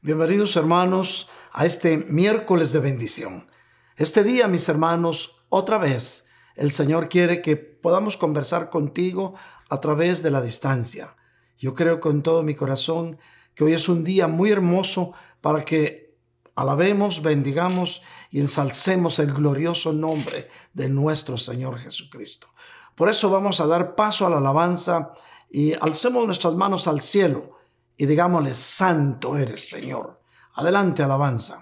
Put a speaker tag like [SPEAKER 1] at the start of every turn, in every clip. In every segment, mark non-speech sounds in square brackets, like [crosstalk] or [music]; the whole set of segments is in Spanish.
[SPEAKER 1] Bienvenidos hermanos a este miércoles de bendición. Este día, mis hermanos, otra vez el Señor quiere que podamos conversar contigo a través de la distancia. Yo creo con todo mi corazón que hoy es un día muy hermoso para que alabemos, bendigamos y ensalcemos el glorioso nombre de nuestro Señor Jesucristo. Por eso vamos a dar paso a la alabanza y alcemos nuestras manos al cielo y digámosle, Santo eres Señor. Adelante, alabanza.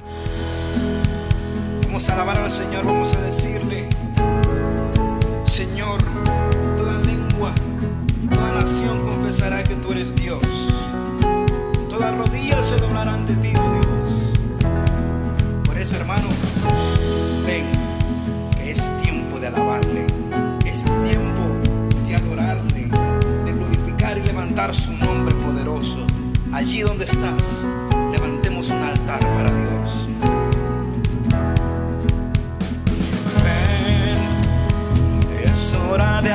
[SPEAKER 2] Vamos a alabar al Señor, vamos a decirle, Señor, toda lengua, toda nación confesará que tú eres Dios. Toda rodilla se doblará ante ti, oh Dios. Por eso, hermano, ven, que es tiempo de alabarle, es tiempo de adorarle, de glorificar y levantar su nombre poderoso allí donde estás, levantemos un altar para Dios. Es hora de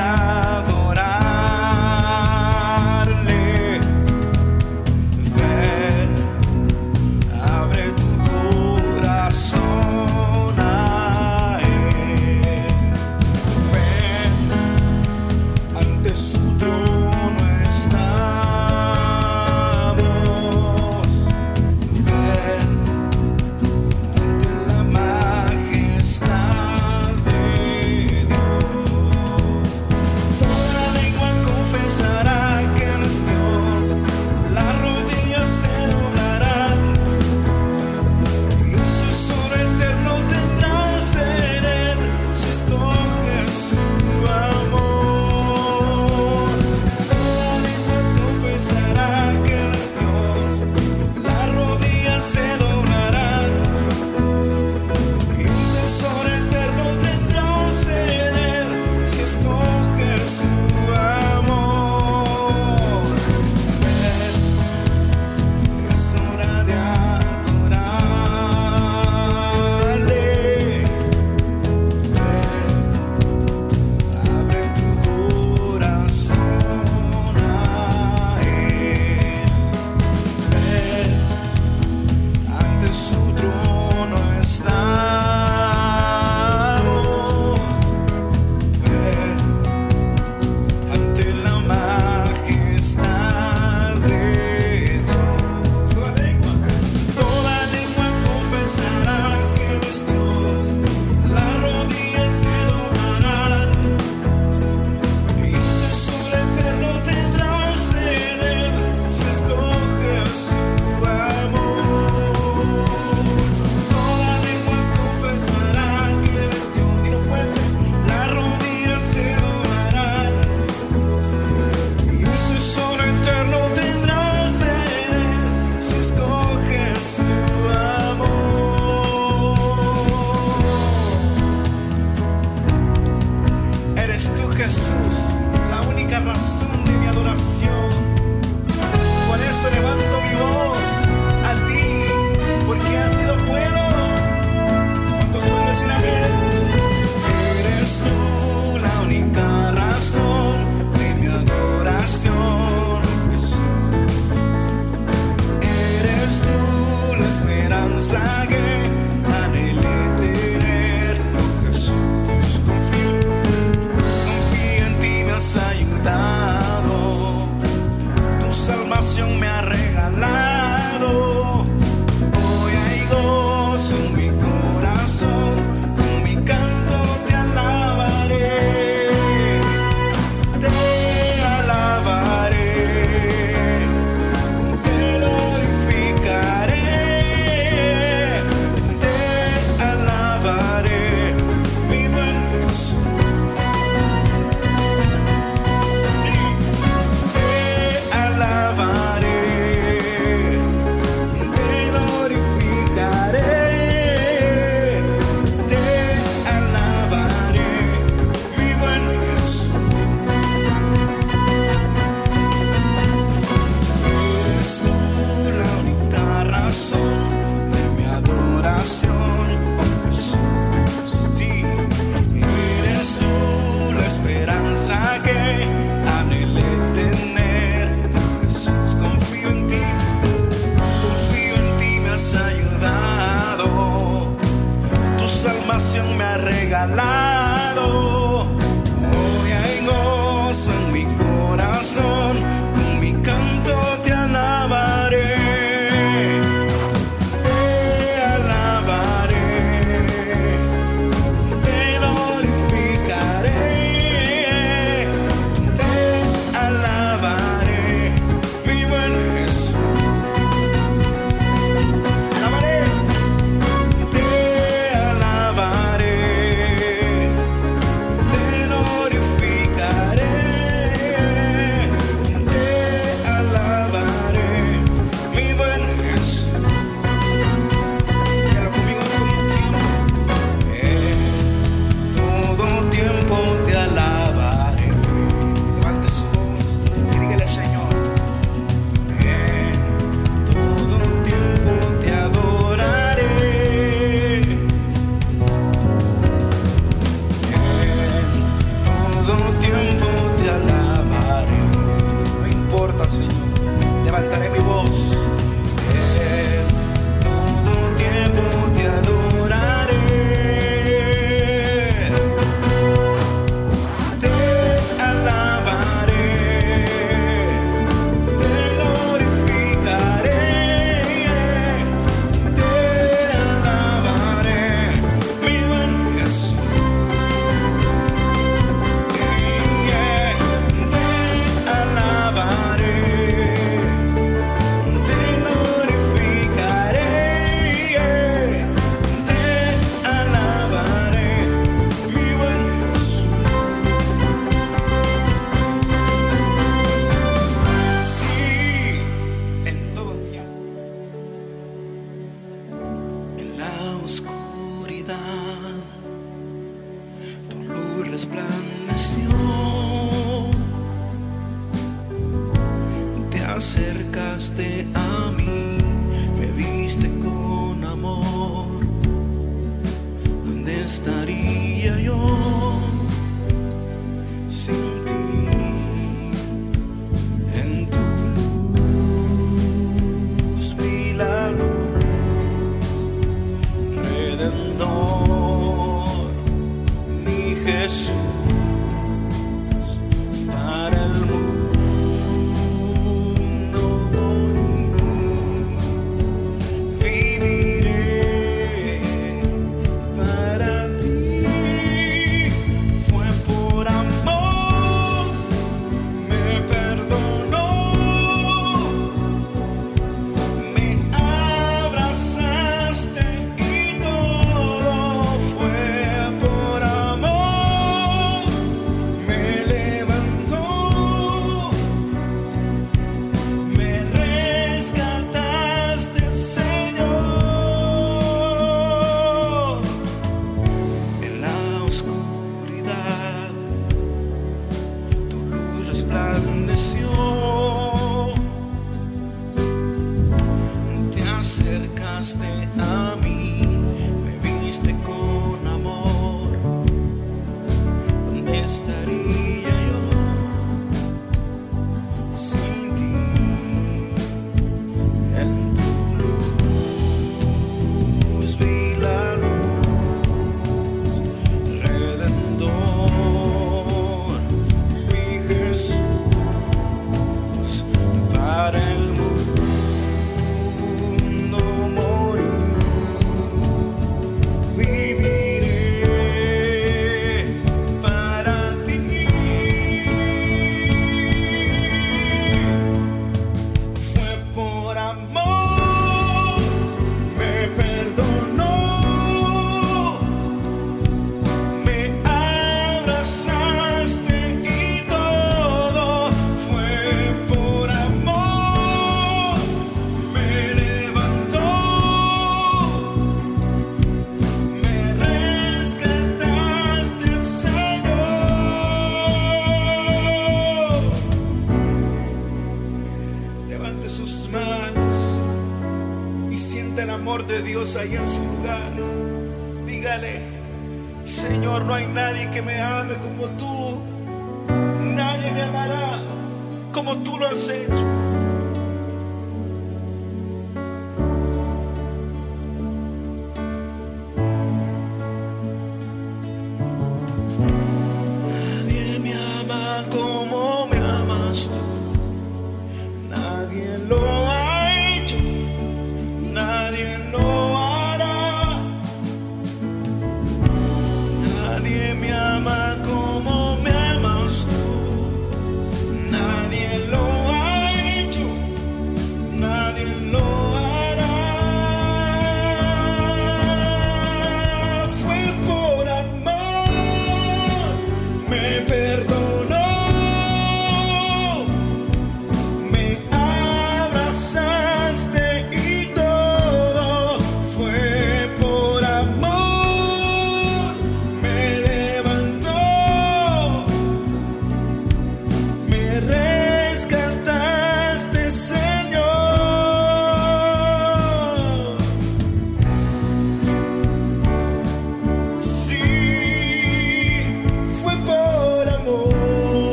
[SPEAKER 2] Dios ahí en su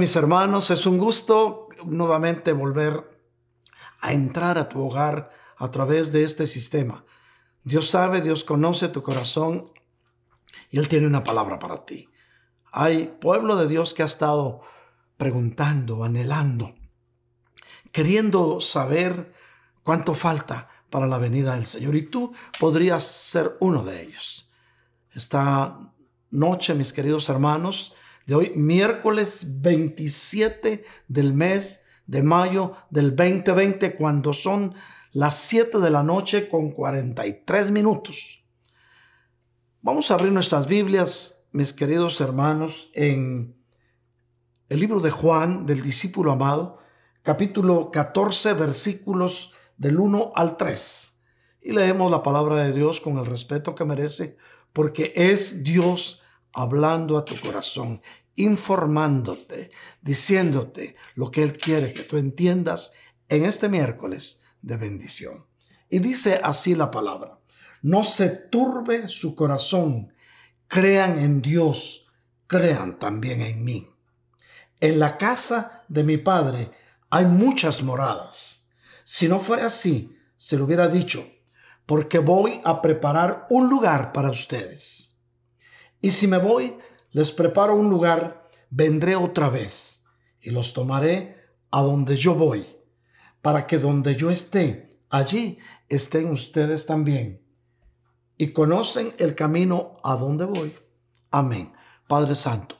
[SPEAKER 1] mis hermanos. Es un gusto nuevamente volver a entrar a tu hogar a través de este sistema. Dios sabe, Dios conoce tu corazón y Él tiene una palabra para ti. Hay pueblo de Dios que ha estado preguntando, anhelando, queriendo saber cuánto falta para la venida del Señor. Y tú podrías ser uno de ellos. Esta noche, mis queridos hermanos, de hoy, miércoles 27 del mes de mayo del 2020, cuando son las 7 de la noche con 43 minutos. Vamos a abrir nuestras Biblias, mis queridos hermanos, en el libro de Juan, del discípulo amado, capítulo 14, versículos del 1 al 3. Y leemos la palabra de Dios con el respeto que merece, porque es Dios hablando a tu corazón, informándote, diciéndote lo que Él quiere que tú entiendas en este miércoles de bendición. Y dice así la palabra, no se turbe su corazón, crean en Dios, crean también en mí. En la casa de mi Padre hay muchas moradas. Si no fuera así, se lo hubiera dicho, porque voy a preparar un lugar para ustedes. Y si me voy, les preparo un lugar, vendré otra vez y los tomaré a donde yo voy, para que donde yo esté, allí estén ustedes también. Y conocen el camino a donde voy. Amén. Padre Santo,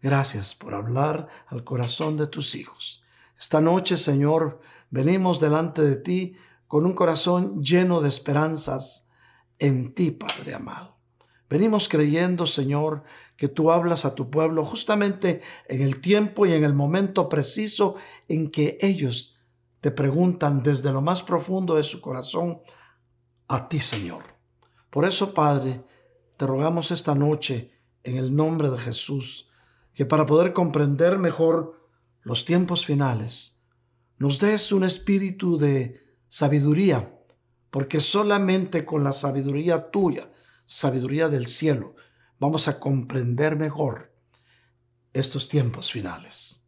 [SPEAKER 1] gracias por hablar al corazón de tus hijos. Esta noche, Señor, venimos delante de ti con un corazón lleno de esperanzas en ti, Padre amado. Venimos creyendo, Señor, que tú hablas a tu pueblo justamente en el tiempo y en el momento preciso en que ellos te preguntan desde lo más profundo de su corazón a ti, Señor. Por eso, Padre, te rogamos esta noche en el nombre de Jesús, que para poder comprender mejor los tiempos finales, nos des un espíritu de sabiduría, porque solamente con la sabiduría tuya, sabiduría del cielo, vamos a comprender mejor estos tiempos finales.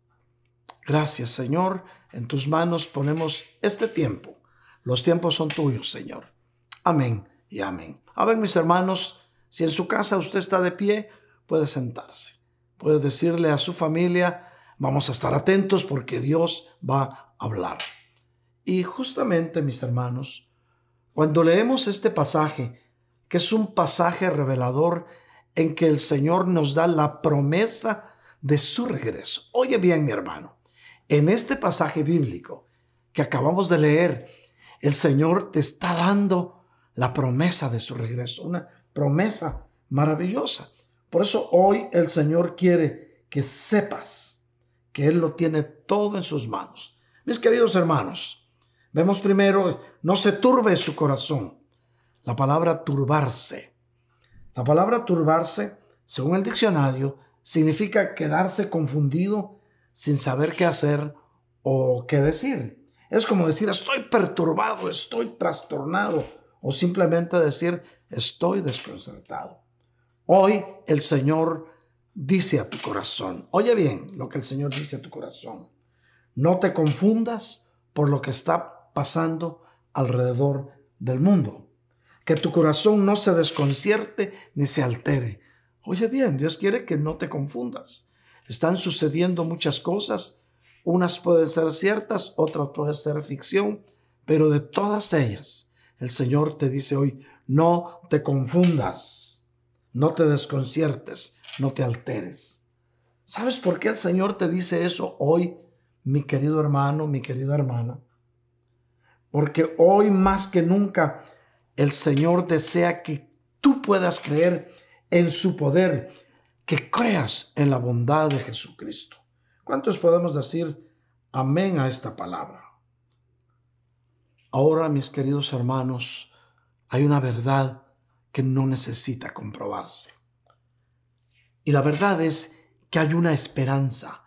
[SPEAKER 1] Gracias, Señor. En tus manos ponemos este tiempo. Los tiempos son tuyos, Señor. Amén y amén. A ver, mis hermanos, si en su casa usted está de pie, puede sentarse. Puede decirle a su familia, vamos a estar atentos porque Dios va a hablar. Y justamente, mis hermanos, cuando leemos este pasaje que es un pasaje revelador en que el Señor nos da la promesa de su regreso. Oye bien, mi hermano, en este pasaje bíblico que acabamos de leer, el Señor te está dando la promesa de su regreso, una promesa maravillosa. Por eso hoy el Señor quiere que sepas que Él lo tiene todo en sus manos. Mis queridos hermanos, vemos primero, no se turbe su corazón la palabra turbarse. La palabra turbarse, según el diccionario, significa quedarse confundido sin saber qué hacer o qué decir. Es como decir estoy perturbado, estoy trastornado o simplemente decir estoy desconcertado. Hoy el Señor dice a tu corazón, oye bien lo que el Señor dice a tu corazón, no te confundas por lo que está pasando alrededor del mundo que tu corazón no se desconcierte ni se altere. Oye bien, Dios quiere que no te confundas. Están sucediendo muchas cosas, unas pueden ser ciertas, otras pueden ser ficción, pero de todas ellas, el Señor te dice hoy, no te confundas, no te desconciertes, no te alteres. ¿Sabes por qué el Señor te dice eso hoy, mi querido hermano, mi querida hermana? Porque hoy más que nunca el Señor desea que tú puedas creer en su poder, que creas en la bondad de Jesucristo. ¿Cuántos podemos decir amén a esta palabra? Ahora, mis queridos hermanos, hay una verdad que no necesita comprobarse. Y la verdad es que hay una esperanza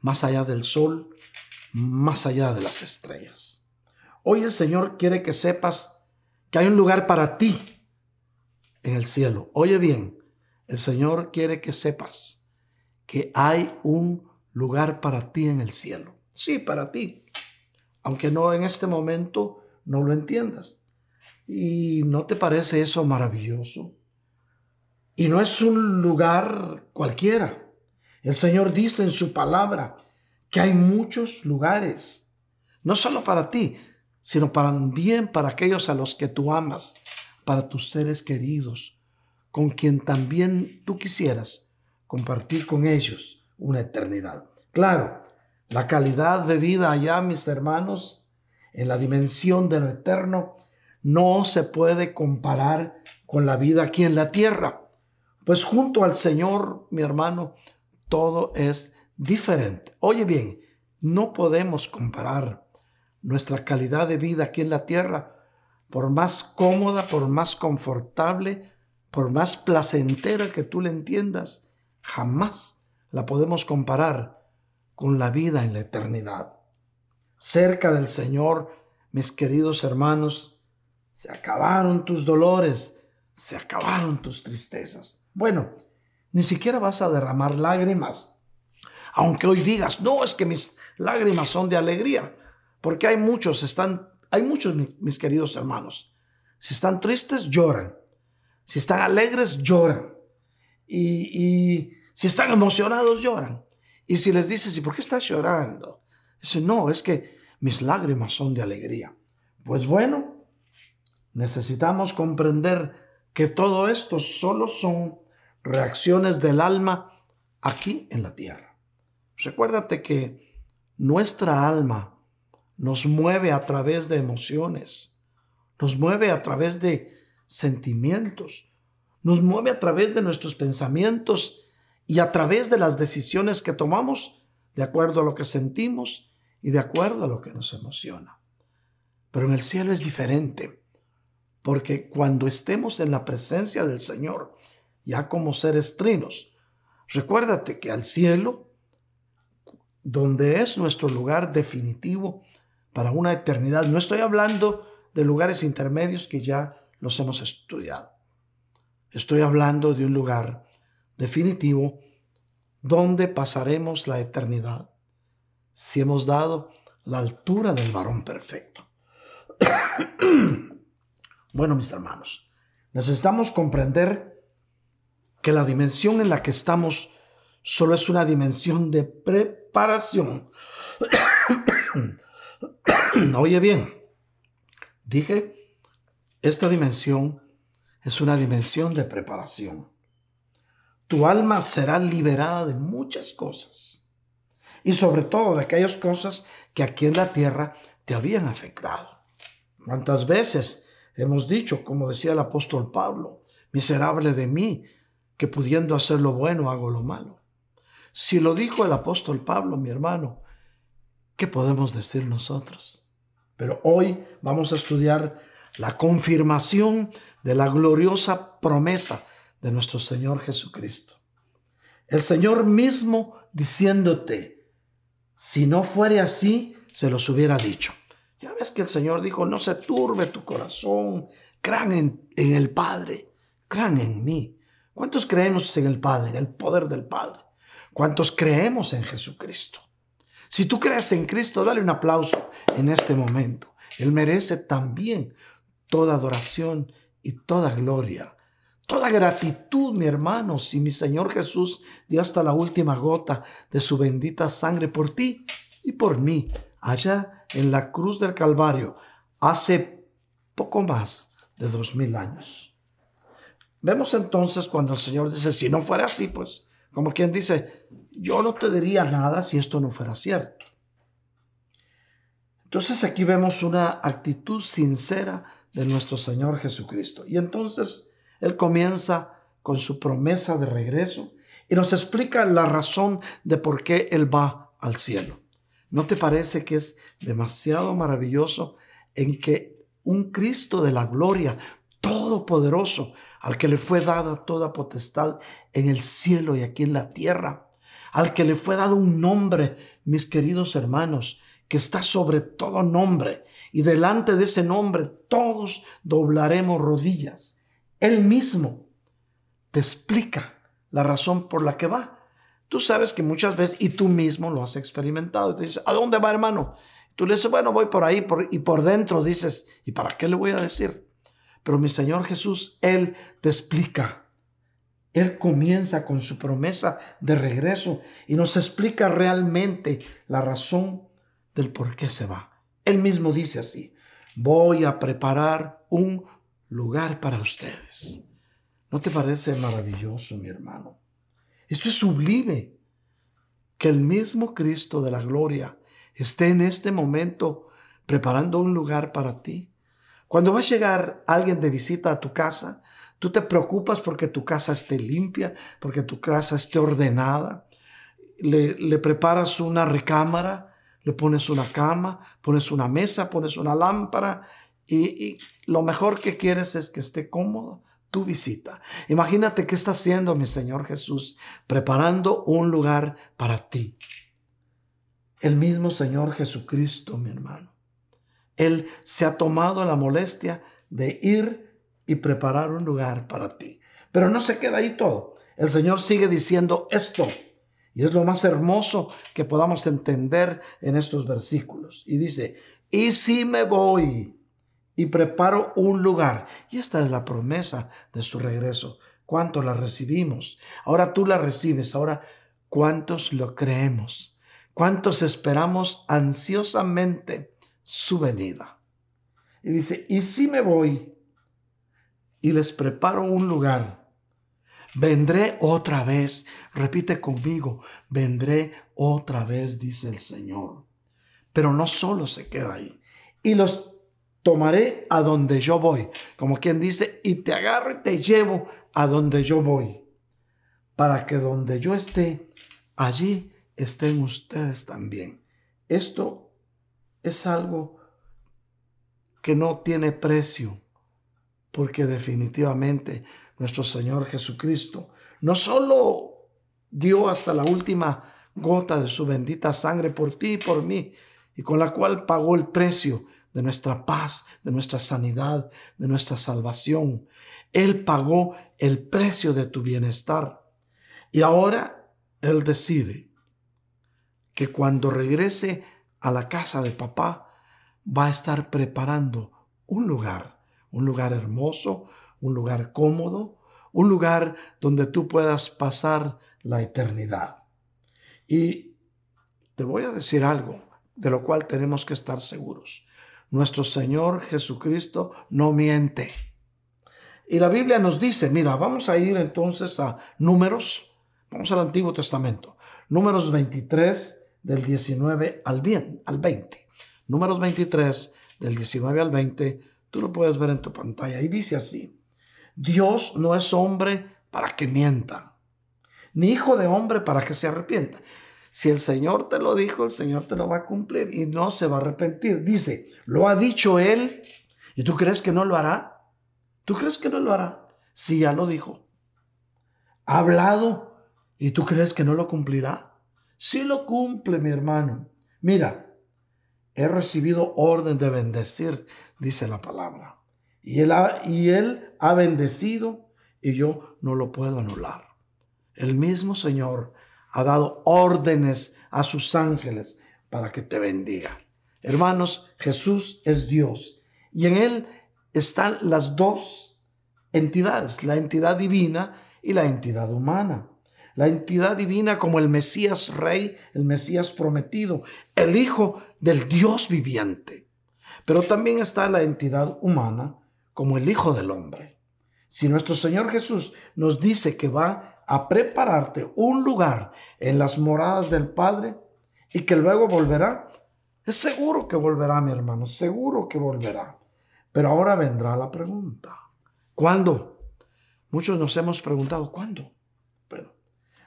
[SPEAKER 1] más allá del sol, más allá de las estrellas. Hoy el Señor quiere que sepas que hay un lugar para ti en el cielo. Oye bien, el Señor quiere que sepas que hay un lugar para ti en el cielo. Sí, para ti. Aunque no en este momento no lo entiendas. ¿Y no te parece eso maravilloso? Y no es un lugar cualquiera. El Señor dice en su palabra que hay muchos lugares, no solo para ti, sino también para aquellos a los que tú amas, para tus seres queridos, con quien también tú quisieras compartir con ellos una eternidad. Claro, la calidad de vida allá, mis hermanos, en la dimensión de lo eterno, no se puede comparar con la vida aquí en la tierra. Pues junto al Señor, mi hermano, todo es diferente. Oye bien, no podemos comparar nuestra calidad de vida aquí en la tierra, por más cómoda, por más confortable, por más placentera que tú le entiendas, jamás la podemos comparar con la vida en la eternidad. Cerca del Señor, mis queridos hermanos, se acabaron tus dolores, se acabaron tus tristezas. Bueno, ni siquiera vas a derramar lágrimas. Aunque hoy digas, no, es que mis lágrimas son de alegría, porque hay muchos, están, hay muchos, mis queridos hermanos. Si están tristes, lloran. Si están alegres, lloran. Y, si están emocionados, lloran. Y si les dices, ¿y por qué estás llorando? Dicen, no, es que mis lágrimas son de alegría. Pues bueno, necesitamos comprender que todo esto solo son reacciones del alma aquí en la tierra. Recuérdate que nuestra alma nos mueve a través de emociones, nos mueve a través de sentimientos, nos mueve a través de nuestros pensamientos y a través de las decisiones que tomamos de acuerdo a lo que sentimos y de acuerdo a lo que nos emociona. Pero en el cielo es diferente, porque cuando estemos en la presencia del Señor, ya como seres trinos. Recuérdate que al cielo, donde es nuestro lugar definitivo para una eternidad, no estoy hablando de lugares intermedios que ya los hemos estudiado. Estoy hablando de un lugar definitivo donde pasaremos la eternidad si hemos dado la altura del varón perfecto. [clears throat] bueno, mis hermanos, necesitamos comprender que la dimensión en la que estamos solo es una dimensión de preparación. [clears throat] [clears throat] Oye bien, dije, esta dimensión es una dimensión de preparación. Tu alma será liberada de muchas cosas y sobre todo de aquellas cosas que aquí en la tierra te habían afectado. ¿Cuántas veces hemos dicho, como decía el apóstol Pablo, miserable de mí, que pudiendo hacer lo bueno hago lo malo. Si lo dijo el apóstol Pablo, mi hermano, ¿qué podemos decir nosotros? Pero hoy vamos a estudiar la confirmación de la gloriosa promesa de nuestro Señor Jesucristo. El Señor mismo diciéndote, si no fuere así, se los hubiera dicho. Ya ves que el Señor dijo, no se turbe tu corazón, crean en, en el Padre, crean en mí. ¿Cuántos creemos en el Padre, en el poder del Padre? ¿Cuántos creemos en Jesucristo? Si tú crees en Cristo, dale un aplauso en este momento. Él merece también toda adoración y toda gloria. Toda gratitud, mi hermano, si mi Señor Jesús dio hasta la última gota de su bendita sangre por ti y por mí, allá en la cruz del Calvario, hace poco más de dos mil años. Vemos entonces cuando el Señor dice, si no fuera así, pues, como quien dice, yo no te diría nada si esto no fuera cierto. Entonces aquí vemos una actitud sincera de nuestro Señor Jesucristo. Y entonces Él comienza con su promesa de regreso y nos explica la razón de por qué Él va al cielo. ¿No te parece que es demasiado maravilloso en que un Cristo de la gloria todopoderoso, al que le fue dada toda potestad en el cielo y aquí en la tierra, al que le fue dado un nombre, mis queridos hermanos, que está sobre todo nombre, y delante de ese nombre todos doblaremos rodillas. Él mismo te explica la razón por la que va. Tú sabes que muchas veces, y tú mismo lo has experimentado, y te dices, ¿a dónde va hermano? Tú le dices, bueno, voy por ahí, y por dentro dices, ¿y para qué le voy a decir? Pero mi Señor Jesús, Él te explica. Él comienza con su promesa de regreso y nos explica realmente la razón del por qué se va. Él mismo dice así, voy a preparar un lugar para ustedes. ¿No te parece maravilloso, mi hermano? Esto es sublime. Que el mismo Cristo de la gloria esté en este momento preparando un lugar para ti. Cuando va a llegar alguien de visita a tu casa, tú te preocupas porque tu casa esté limpia, porque tu casa esté ordenada. Le, preparas una recámara, le pones una cama, pones una mesa, pones una lámpara y, lo mejor que quieres es que esté cómodo tu visita. Imagínate qué está haciendo mi Señor Jesús, preparando un lugar para ti. El mismo Señor Jesucristo, mi hermano. Él se ha tomado la molestia de ir y preparar un lugar para ti. Pero no se queda ahí todo. El Señor sigue diciendo esto. Y es lo más hermoso que podamos entender en estos versículos. Y dice, y si me voy y preparo un lugar. Y esta es la promesa de su regreso. ¿Cuánto la recibimos? Ahora tú la recibes. Ahora, ¿cuántos lo creemos? ¿Cuántos esperamos ansiosamente su venida? Y dice, y si me voy y les preparo un lugar, vendré otra vez. Repite conmigo, vendré otra vez, dice el Señor. Pero no solo se queda ahí. Y los tomaré a donde yo voy. Como quien dice, y te agarro y te llevo a donde yo voy. Para que donde yo esté, allí estén ustedes también. Esto es algo que no tiene precio, porque definitivamente nuestro Señor Jesucristo no solo dio hasta la última gota de su bendita sangre por ti y por mí, y con la cual pagó el precio de nuestra paz, de nuestra sanidad, de nuestra salvación. Él pagó el precio de tu bienestar. Y ahora Él decide que cuando regrese a la casa de papá, va a estar preparando un lugar, un lugar hermoso, un lugar cómodo, un lugar donde tú puedas pasar la eternidad. Y te voy a decir algo de lo cual tenemos que estar seguros nuestro Señor Jesucristo no miente. Y la Biblia nos dice, mira, vamos a ir entonces a números, vamos al Antiguo Testamento, números 23 del 19 al, bien, al 20. Números 23 del 19 al 20, tú lo puedes ver en tu pantalla. Y dice así, Dios no es hombre para que mienta, ni hijo de hombre para que se arrepienta. Si el Señor te lo dijo, el Señor te lo va a cumplir y no se va a arrepentir. Dice, lo ha dicho Él y tú crees que no lo hará. ¿Tú crees que no lo hará? Si ya lo dijo. Ha hablado y tú crees que no lo cumplirá. Sí lo cumple, mi hermano. Mira, he recibido orden de bendecir, dice la palabra. Y él, ha, y él ha bendecido y yo no lo puedo anular. El mismo Señor ha dado órdenes a sus ángeles para que te bendigan. Hermanos, Jesús es Dios y en Él están las dos entidades, la entidad divina y la entidad humana. La entidad divina como el Mesías Rey, el Mesías prometido, el Hijo del Dios viviente. Pero también está la entidad humana como el Hijo del Hombre. Si nuestro Señor Jesús nos dice que va a prepararte un lugar en las moradas del Padre y que luego volverá, es seguro que volverá, mi hermano, seguro que volverá. Pero ahora vendrá la pregunta. ¿Cuándo? Muchos nos hemos preguntado, ¿cuándo?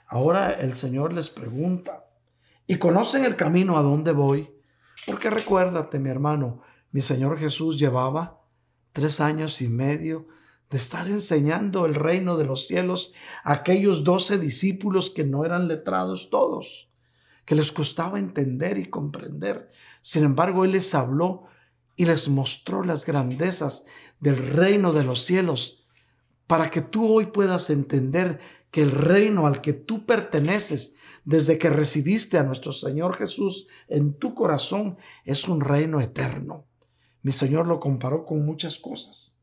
[SPEAKER 1] Ahora el Señor les pregunta, ¿y conocen el camino a dónde voy? Porque recuérdate, mi hermano, mi Señor Jesús llevaba tres años y medio de estar enseñando el reino de los cielos a aquellos doce discípulos que no eran letrados todos, que les costaba entender y comprender. Sin embargo, Él les habló y les mostró las grandezas del reino de los cielos para que tú hoy puedas entender que el reino al que tú perteneces desde que recibiste a nuestro Señor Jesús en tu corazón, es un reino eterno. Mi Señor lo comparó con muchas cosas.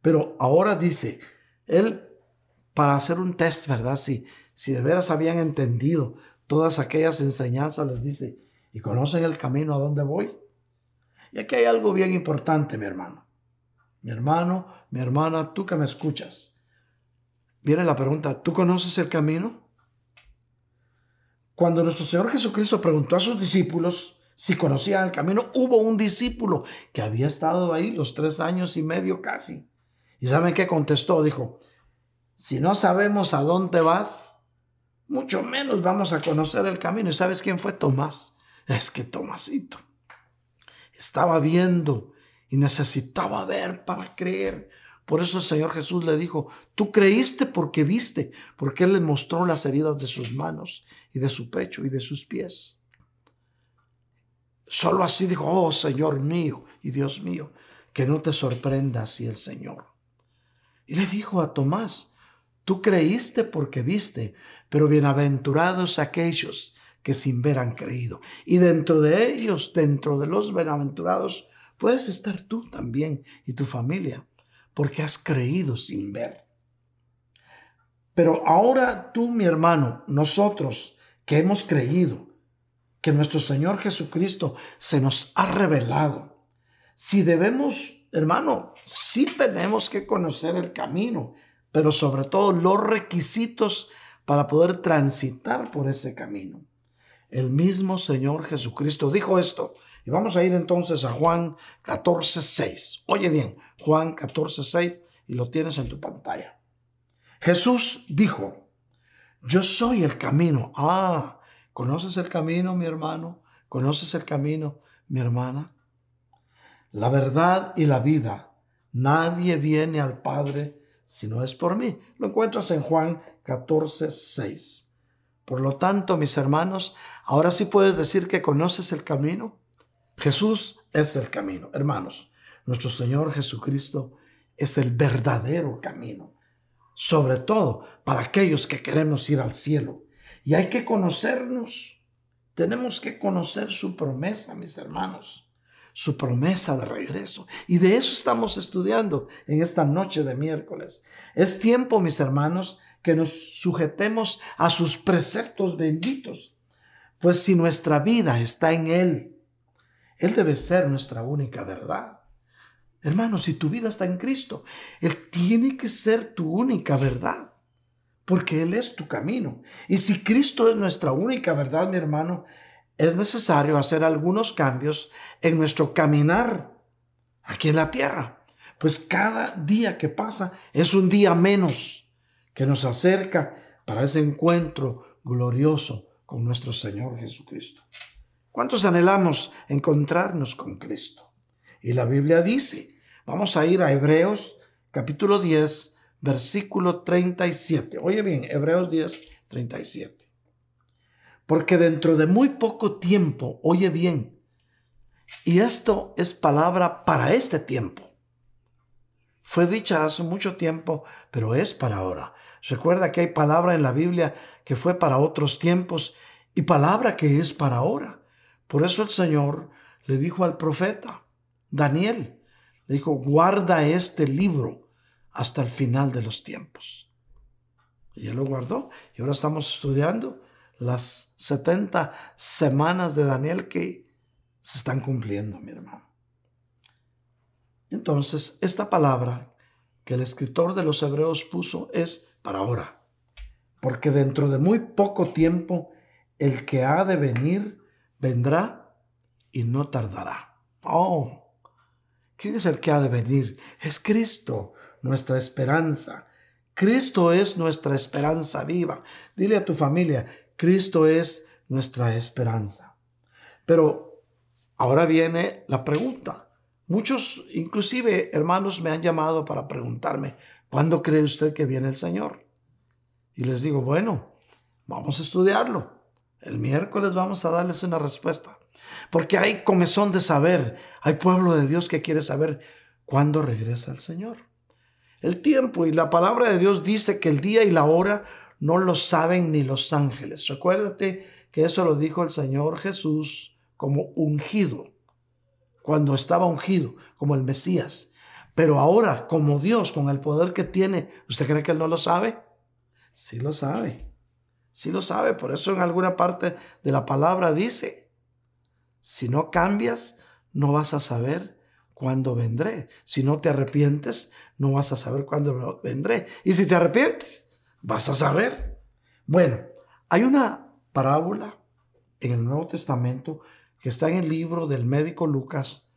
[SPEAKER 1] Pero ahora dice, Él, para hacer un test, ¿verdad? Si, si de veras habían entendido todas aquellas enseñanzas, les dice, ¿y conocen el camino a dónde voy? Y aquí hay algo bien importante, mi hermano. Mi hermano, mi hermana, tú que me escuchas. Viene la pregunta, ¿tú conoces el camino? Cuando nuestro Señor Jesucristo preguntó a sus discípulos si conocían el camino, hubo un discípulo que había estado ahí los tres años y medio casi. ¿Y saben qué contestó? Dijo, si no sabemos a dónde vas, mucho menos vamos a conocer el camino. ¿Y sabes quién fue Tomás? Es que Tomasito estaba viendo y necesitaba ver para creer. Por eso el Señor Jesús le dijo, tú creíste porque viste, porque Él le mostró las heridas de sus manos y de su pecho y de sus pies. Solo así dijo, oh Señor mío y Dios mío, que no te sorprenda así el Señor. Y le dijo a Tomás, tú creíste porque viste, pero bienaventurados aquellos que sin ver han creído. Y dentro de ellos, dentro de los bienaventurados, puedes estar tú también y tu familia porque has creído sin ver. Pero ahora tú, mi hermano, nosotros que hemos creído que nuestro Señor Jesucristo se nos ha revelado, si debemos, hermano, sí tenemos que conocer el camino, pero sobre todo los requisitos para poder transitar por ese camino. El mismo Señor Jesucristo dijo esto y vamos a ir entonces a Juan 14, 6. Oye bien, Juan 14, 6 y lo tienes en tu pantalla. Jesús dijo, yo soy el camino. Ah, ¿conoces el camino, mi hermano? ¿Conoces el camino, mi hermana? La verdad y la vida. Nadie viene al Padre si no es por mí. Lo encuentras en Juan 14, 6. Por lo tanto, mis hermanos, ahora sí puedes decir que conoces el camino. Jesús es el camino. Hermanos, nuestro Señor Jesucristo es el verdadero camino. Sobre todo para aquellos que queremos ir al cielo. Y hay que conocernos. Tenemos que conocer su promesa, mis hermanos. Su promesa de regreso. Y de eso estamos estudiando en esta noche de miércoles. Es tiempo, mis hermanos, que nos sujetemos a sus preceptos benditos. Pues si nuestra vida está en Él, él debe ser nuestra única verdad. Hermano, si tu vida está en Cristo, Él tiene que ser tu única verdad, porque Él es tu camino. Y si Cristo es nuestra única verdad, mi hermano, es necesario hacer algunos cambios en nuestro caminar aquí en la tierra. Pues cada día que pasa es un día menos que nos acerca para ese encuentro glorioso con nuestro Señor Jesucristo. ¿Cuántos anhelamos encontrarnos con Cristo? Y la Biblia dice, vamos a ir a Hebreos capítulo 10, versículo 37. Oye bien, Hebreos 10, 37. Porque dentro de muy poco tiempo, oye bien, y esto es palabra para este tiempo. Fue dicha hace mucho tiempo, pero es para ahora. Recuerda que hay palabra en la Biblia que fue para otros tiempos y palabra que es para ahora. Por eso el Señor le dijo al profeta Daniel, le dijo, guarda este libro hasta el final de los tiempos. Y él lo guardó. Y ahora estamos estudiando las 70 semanas de Daniel que se están cumpliendo, mi hermano. Entonces, esta palabra que el escritor de los hebreos puso es para ahora. Porque dentro de muy poco tiempo, el que ha de venir vendrá y no tardará. Oh, ¿quién es el que ha de venir? Es Cristo, nuestra esperanza. Cristo es nuestra esperanza viva. Dile a tu familia, Cristo es nuestra esperanza. Pero ahora viene la pregunta. Muchos, inclusive hermanos, me han llamado para preguntarme, ¿cuándo cree usted que viene el Señor? Y les digo, bueno, vamos a estudiarlo. El miércoles vamos a darles una respuesta. Porque hay comezón de saber, hay pueblo de Dios que quiere saber cuándo regresa el Señor. El tiempo y la palabra de Dios dice que el día y la hora no lo saben ni los ángeles. Recuérdate que eso lo dijo el Señor Jesús como ungido, cuando estaba ungido, como el Mesías. Pero ahora, como Dios, con el poder que tiene, ¿usted cree que Él no lo sabe? Sí lo sabe. Sí lo sabe. Por eso en alguna parte de la palabra dice, si no cambias, no vas a saber cuándo vendré. Si no te arrepientes, no vas a saber cuándo vendré. Y si te arrepientes, vas a saber. Bueno, hay una parábola en el Nuevo Testamento que está en el libro del médico Lucas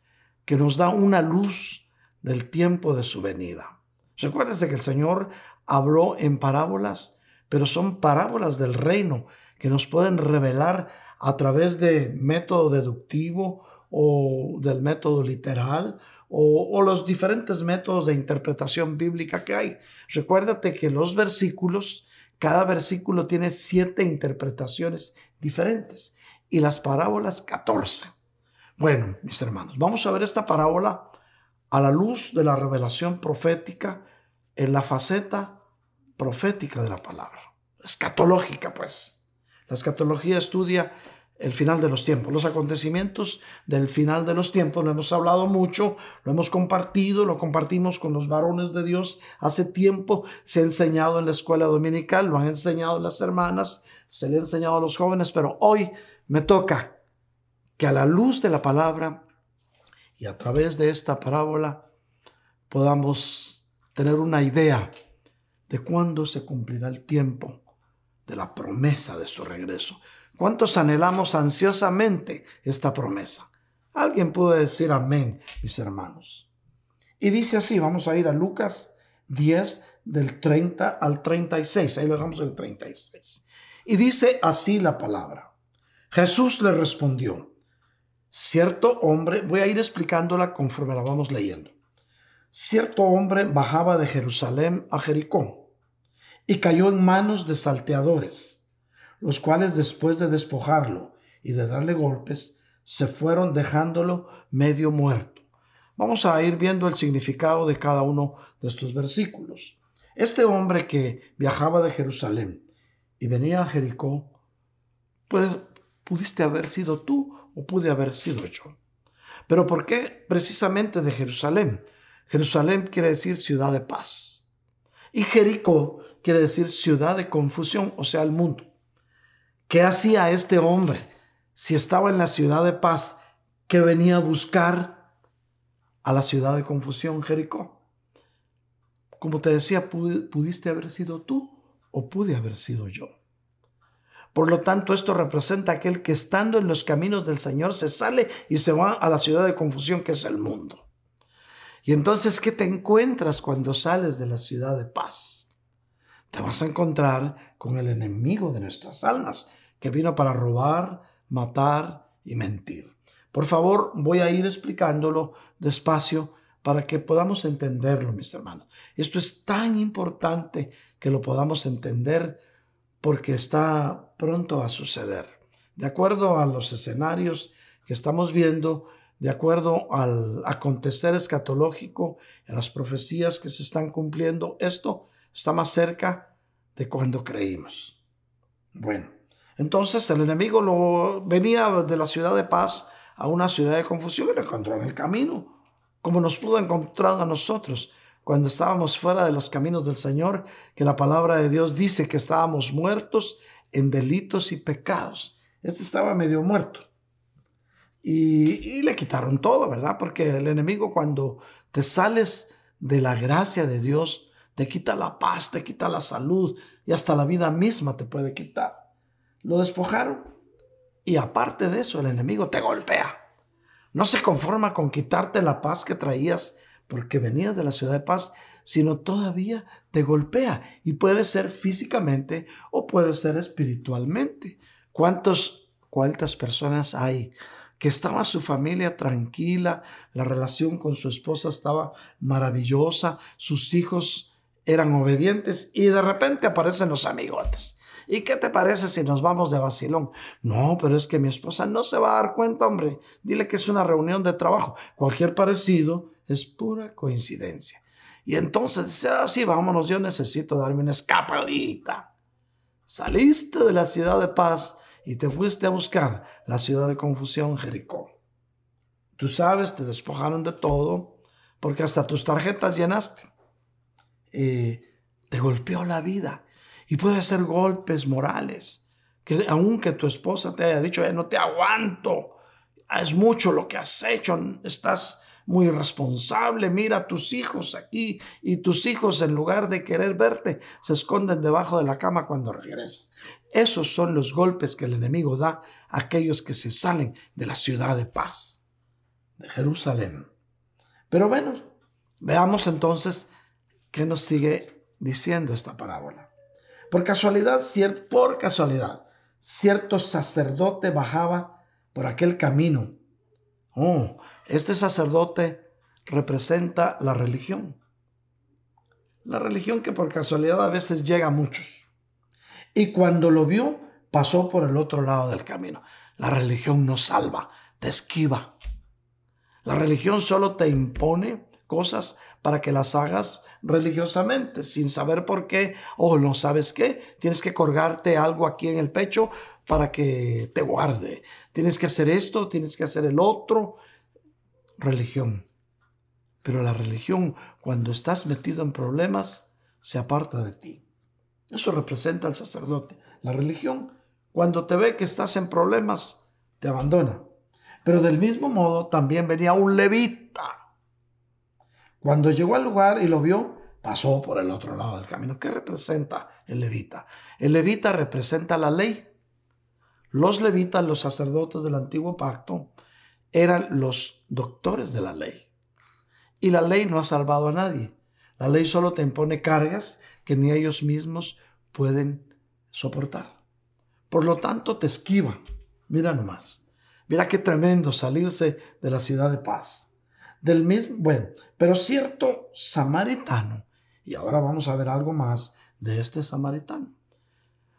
[SPEAKER 1] que nos da una luz del tiempo de su venida. Recuérdese que el Señor habló en parábolas, pero son parábolas del reino que nos pueden revelar a través de método deductivo o del método literal o, los diferentes métodos de interpretación bíblica que hay. Recuérdate que los versículos, cada versículo tiene siete interpretaciones diferentes y las parábolas 14. Bueno, mis hermanos, vamos a ver esta parábola a la luz de la revelación profética en la faceta profética de la palabra. Escatológica, pues. La escatología estudia el final de los tiempos, los acontecimientos del final de los tiempos. Lo hemos hablado mucho, lo hemos compartido, lo compartimos con los varones de Dios hace tiempo. Se ha enseñado en la escuela dominical, lo han enseñado las hermanas, se le ha enseñado a los jóvenes, pero hoy me toca que a la luz de la palabra y a través de esta parábola podamos tener una idea de cuándo se cumplirá el tiempo de la promesa de su regreso. ¿Cuántos anhelamos ansiosamente esta promesa? Alguien puede decir amén, mis hermanos. Y dice así, vamos a ir a Lucas 10 del 30 al 36, ahí lo dejamos el 36. Y dice así la palabra. Jesús le respondió, cierto hombre, voy a ir explicándola conforme la vamos leyendo. Cierto hombre bajaba de Jerusalén a Jericó y cayó en manos de salteadores, los cuales después de despojarlo y de darle golpes, se fueron dejándolo medio muerto. Vamos a ir viendo el significado de cada uno de estos versículos. Este hombre que viajaba de Jerusalén y venía a Jericó, pues, pudiste haber sido tú o pude haber sido yo. Pero ¿por qué precisamente de Jerusalén? Jerusalén quiere decir ciudad de paz. Y Jericó quiere decir ciudad de confusión, o sea, el mundo. ¿Qué hacía este hombre si estaba en la ciudad de paz que venía a buscar a la ciudad de confusión, Jericó? Como te decía, pudiste haber sido tú o pude haber sido yo. Por lo tanto, esto representa aquel que estando en los caminos del Señor se sale y se va a la ciudad de confusión que es el mundo. Y entonces, ¿qué te encuentras cuando sales de la ciudad de paz? Te vas a encontrar con el enemigo de nuestras almas, que vino para robar, matar y mentir. Por favor, voy a ir explicándolo despacio para que podamos entenderlo, mis hermanos. Esto es tan importante que lo podamos entender porque está pronto a suceder. De acuerdo a los escenarios que estamos viendo, de acuerdo al acontecer escatológico, a las profecías que se están cumpliendo, esto está más cerca de cuando creímos. Bueno, entonces el enemigo lo, venía de la ciudad de paz a una ciudad de confusión y lo encontró en el camino, como nos pudo encontrar a nosotros cuando estábamos fuera de los caminos del Señor, que la palabra de Dios dice que estábamos muertos en delitos y pecados. Este estaba medio muerto. Y, le quitaron todo, ¿verdad? Porque el enemigo cuando te sales de la gracia de Dios, te quita la paz, te quita la salud y hasta la vida misma te puede quitar. Lo despojaron y aparte de eso el enemigo te golpea. No se conforma con quitarte la paz que traías porque venías de la ciudad de paz, sino todavía te golpea y puede ser físicamente o puede ser espiritualmente. ¿Cuántos, ¿Cuántas personas hay que estaba su familia tranquila, la relación con su esposa estaba maravillosa, sus hijos eran obedientes y de repente aparecen los amigotes. ¿Y qué te parece si nos vamos de vacilón? No, pero es que mi esposa no se va a dar cuenta, hombre. Dile que es una reunión de trabajo. Cualquier parecido es pura coincidencia. Y entonces dice, ah, sí, vámonos, yo necesito darme una escapadita. saliste de la ciudad de paz y te fuiste a buscar la ciudad de confusión, Jericó. Tú sabes, te despojaron de todo, porque hasta tus tarjetas llenaste. Eh, te golpeó la vida. Y puede ser golpes morales, que aunque tu esposa te haya dicho, no te aguanto, es mucho lo que has hecho, estás muy irresponsable, mira a tus hijos aquí y tus hijos en lugar de querer verte se esconden debajo de la cama cuando regresas. Esos son los golpes que el enemigo da a aquellos que se salen de la ciudad de paz, de Jerusalén. Pero bueno, veamos entonces qué nos sigue diciendo esta parábola. Por casualidad, por casualidad, cierto sacerdote bajaba por aquel camino. Oh, este sacerdote representa la religión. La religión que por casualidad a veces llega a muchos. Y cuando lo vio, pasó por el otro lado del camino. La religión no salva, te esquiva. La religión solo te impone cosas para que las hagas religiosamente, sin saber por qué, o no sabes qué, tienes que colgarte algo aquí en el pecho para que te guarde. Tienes que hacer esto, tienes que hacer el otro, religión. Pero la religión, cuando estás metido en problemas, se aparta de ti. Eso representa al sacerdote. La religión, cuando te ve que estás en problemas, te abandona. Pero del mismo modo también venía un levita. Cuando llegó al lugar y lo vio, pasó por el otro lado del camino. ¿Qué representa el levita? El levita representa la ley. Los levitas, los sacerdotes del antiguo pacto, eran los doctores de la ley. Y la ley no ha salvado a nadie. La ley solo te impone cargas que ni ellos mismos pueden soportar. Por lo tanto, te esquiva. Mira nomás. Mira qué tremendo salirse de la ciudad de paz. Del mismo, bueno, pero cierto samaritano. Y ahora vamos a ver algo más de este samaritano.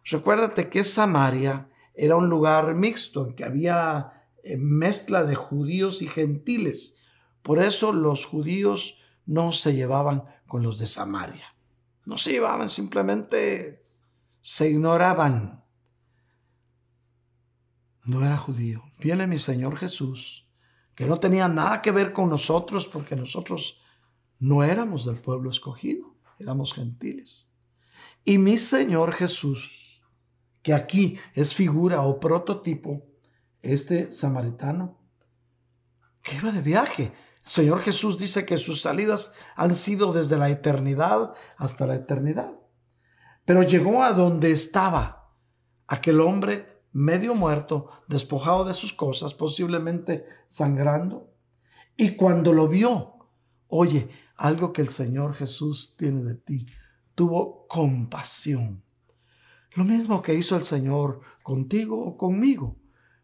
[SPEAKER 1] Recuérdate que Samaria era un lugar mixto en que había eh, mezcla de judíos y gentiles. Por eso los judíos no se llevaban con los de Samaria. No se llevaban, simplemente se ignoraban. No era judío. Viene mi Señor Jesús, que no tenía nada que ver con nosotros porque nosotros no éramos del pueblo escogido, éramos gentiles. Y mi Señor Jesús, que aquí es figura o prototipo, este samaritano que iba de viaje. El Señor Jesús dice que sus salidas han sido desde la eternidad hasta la eternidad. Pero llegó a donde estaba aquel hombre medio muerto, despojado de sus cosas, posiblemente sangrando. Y cuando lo vio, oye, algo que el Señor Jesús tiene de ti, tuvo compasión. Lo mismo que hizo el Señor contigo o conmigo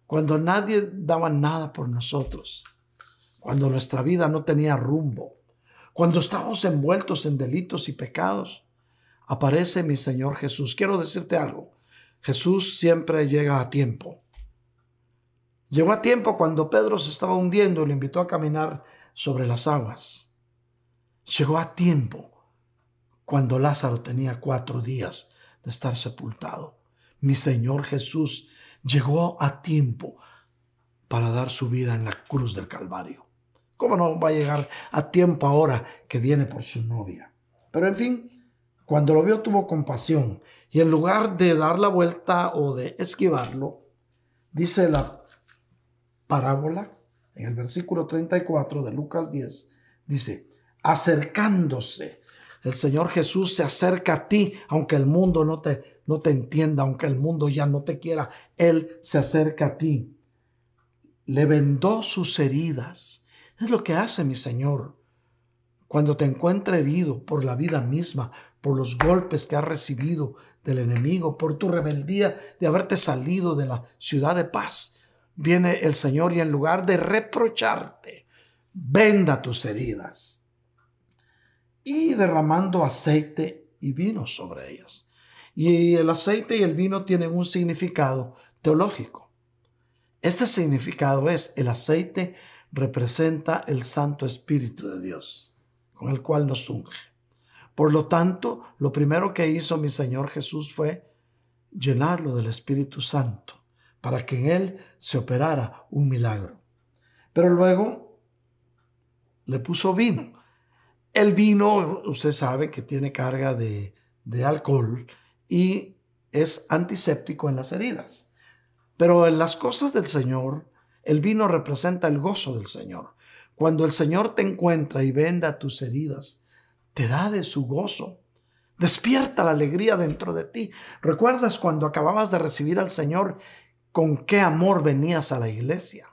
[SPEAKER 1] cuando nadie daba nada por nosotros, cuando nuestra vida no tenía rumbo, cuando estábamos envueltos en delitos y pecados, aparece mi Señor Jesús. Quiero decirte algo, Jesús siempre llega a tiempo. Llegó a tiempo cuando Pedro se estaba hundiendo y le invitó a caminar sobre las aguas. Llegó a tiempo cuando Lázaro tenía cuatro días de estar sepultado. Mi Señor Jesús llegó a tiempo para dar su vida en la cruz del Calvario. ¿Cómo no va a llegar a tiempo ahora que viene por su novia? Pero en fin, cuando lo vio tuvo compasión y en lugar de dar la vuelta o de esquivarlo, dice la parábola en el versículo 34 de Lucas 10, dice, acercándose el Señor Jesús se acerca a ti, aunque el mundo no te, no te entienda, aunque el mundo ya no te quiera. Él se acerca a ti. Le vendó sus heridas. Es lo que hace mi Señor. Cuando te encuentra herido por la vida misma, por los golpes que has recibido del enemigo, por tu rebeldía de haberte salido de la ciudad de paz, viene el Señor y en lugar de reprocharte, venda tus heridas y derramando aceite y vino sobre ellas. Y el aceite y el vino tienen un significado teológico. Este significado es el aceite representa el Santo Espíritu de Dios, con el cual nos unge. Por lo tanto, lo primero que hizo mi Señor Jesús fue llenarlo del Espíritu Santo para que en él se operara un milagro. Pero luego le puso vino. El vino, usted sabe que tiene carga de, de alcohol y es antiséptico en las heridas. Pero en las cosas del Señor, el vino representa el gozo del Señor. Cuando el Señor te encuentra y venda tus heridas, te da de su gozo. Despierta la alegría dentro de ti. ¿Recuerdas cuando acababas de recibir al Señor con qué amor venías a la iglesia?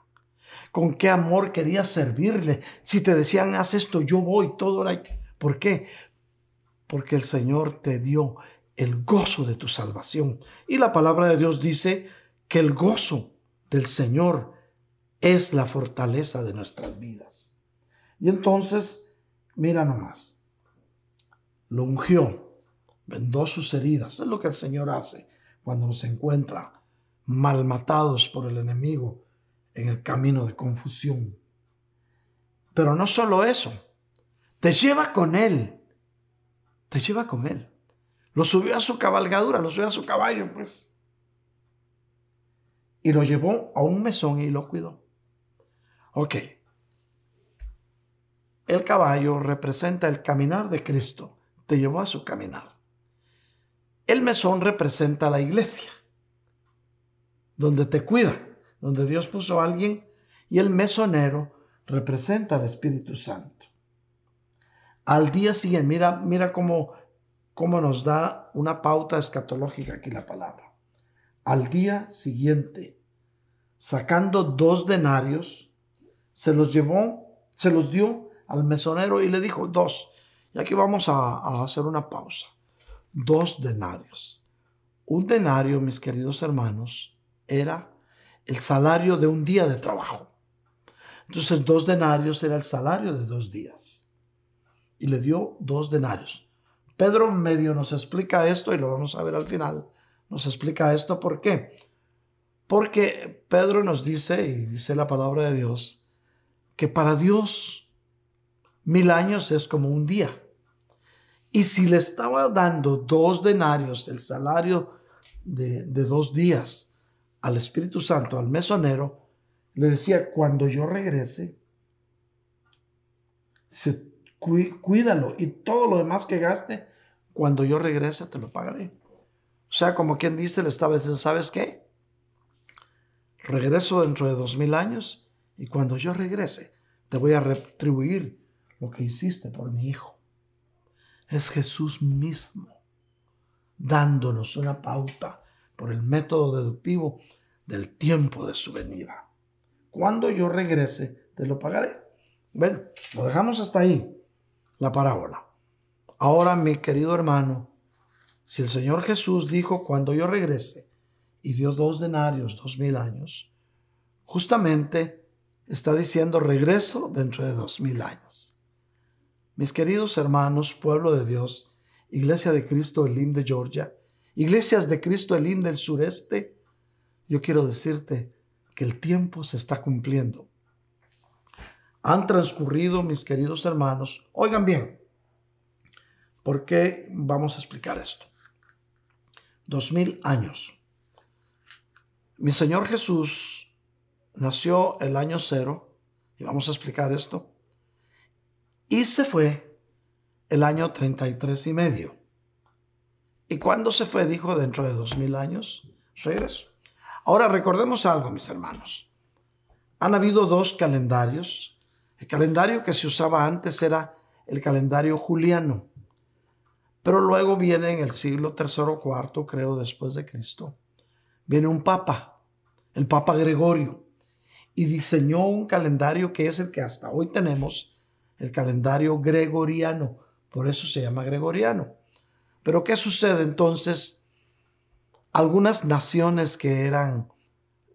[SPEAKER 1] ¿Con qué amor querías servirle? Si te decían, haz esto, yo voy, todo era... ¿Por qué? Porque el Señor te dio el gozo de tu salvación. Y la palabra de Dios dice que el gozo del Señor es la fortaleza de nuestras vidas. Y entonces, mira nomás, lo ungió, vendó sus heridas. Es lo que el Señor hace cuando nos encuentra mal matados por el enemigo en el camino de confusión. Pero no solo eso, te lleva con Él, te lleva con Él. Lo subió a su cabalgadura, lo subió a su caballo, pues. Y lo llevó a un mesón y lo cuidó. Ok. El caballo representa el caminar de Cristo. Te llevó a su caminar. El mesón representa la iglesia, donde te cuida, donde Dios puso a alguien. Y el mesonero representa al Espíritu Santo. Al día siguiente, mira, mira cómo, cómo nos da una pauta escatológica aquí la palabra. Al día siguiente, sacando dos denarios, se los llevó, se los dio al mesonero y le dijo, dos. Y aquí vamos a, hacer una pausa. Dos denarios. Un denario, mis queridos hermanos, era el salario de un día de trabajo. Entonces, dos denarios era el salario de dos días. Y le dio dos denarios. Pedro medio nos explica esto y lo vamos a ver al final. Nos explica esto por qué. Porque Pedro nos dice, y dice la palabra de Dios, que para Dios mil años es como un día. Y si le estaba dando dos denarios, el salario de, dos días al Espíritu Santo, al mesonero, le decía, cuando yo regrese, se, cuídalo y todo lo demás que gaste, cuando yo regrese te lo pagaré. O sea, como quien dice, le estaba diciendo, ¿sabes qué? Regreso dentro de dos mil años y cuando yo regrese, te voy a retribuir lo que hiciste por mi hijo. Es Jesús mismo dándonos una pauta por el método deductivo del tiempo de su venida. Cuando yo regrese, te lo pagaré. Bueno, lo dejamos hasta ahí, la parábola. Ahora, mi querido hermano, si el Señor Jesús dijo, cuando yo regrese, y dio dos denarios, dos mil años, justamente está diciendo regreso dentro de dos mil años. Mis queridos hermanos, pueblo de Dios, Iglesia de Cristo Elim de Georgia, Iglesias de Cristo Elim del sureste, yo quiero decirte que el tiempo se está cumpliendo. Han transcurrido, mis queridos hermanos, oigan bien, ¿por qué vamos a explicar esto? Dos mil años. Mi Señor Jesús nació el año cero, y vamos a explicar esto, y se fue el año 33 y medio. ¿Y cuando se fue? Dijo, dentro de dos mil años, regreso. Ahora recordemos algo, mis hermanos. Han habido dos calendarios. El calendario que se usaba antes era el calendario juliano. Pero luego viene en el siglo tercero o cuarto, creo, después de Cristo, viene un papa, el papa Gregorio y diseñó un calendario que es el que hasta hoy tenemos, el calendario gregoriano. Por eso se llama gregoriano. Pero ¿qué sucede entonces? Algunas naciones que eran,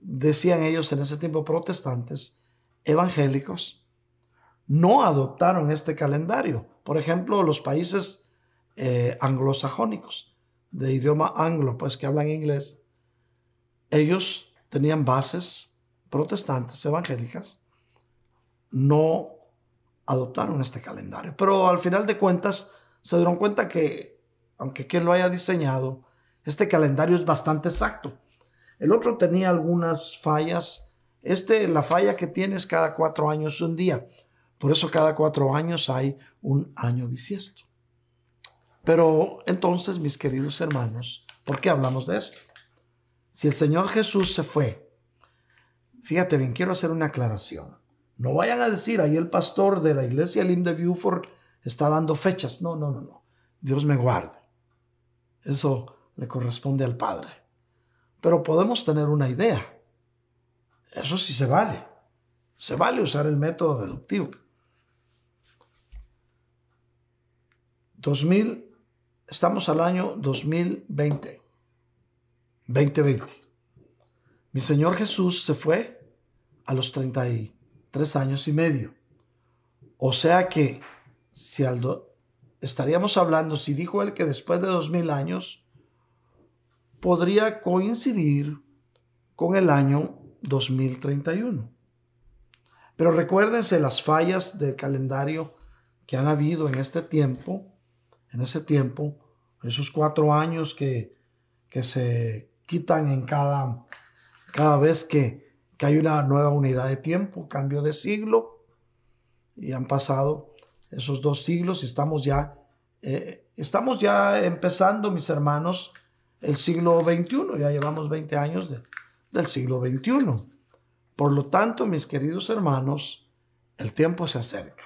[SPEAKER 1] decían ellos en ese tiempo, protestantes, evangélicos, no adoptaron este calendario. Por ejemplo, los países eh, anglosajónicos, de idioma anglo, pues que hablan inglés, ellos tenían bases protestantes evangélicas no adoptaron este calendario. Pero al final de cuentas se dieron cuenta que, aunque quien lo haya diseñado, Este calendario es bastante exacto. El otro tenía algunas fallas. Este, la falla que tiene es cada cuatro años un día. Por eso cada cuatro años hay un año bisiesto. Pero entonces, mis queridos hermanos, ¿por qué hablamos de esto? Si el Señor Jesús se fue, fíjate bien, quiero hacer una aclaración. No vayan a decir, ahí el pastor de la iglesia Lim de Beaufort está dando fechas. No, no, no, no. Dios me guarde. Eso le corresponde al Padre. Pero podemos tener una idea. Eso sí se vale. Se vale usar el método deductivo. 2000, estamos al año 2020. 2020. Mi Señor Jesús se fue a los 33 años y medio. O sea que si Aldo, estaríamos hablando, si dijo él que después de 2000 años, podría coincidir con el año 2031. Pero recuérdense las fallas del calendario que han habido en este tiempo, en ese tiempo, esos cuatro años que, que se quitan en cada, cada vez que, hay una nueva unidad de tiempo, cambio de siglo, y han pasado esos dos siglos y estamos ya, eh, estamos ya empezando, mis hermanos, el siglo XXI, ya llevamos 20 años del siglo XXI. Por lo tanto, mis queridos hermanos, el tiempo se acerca.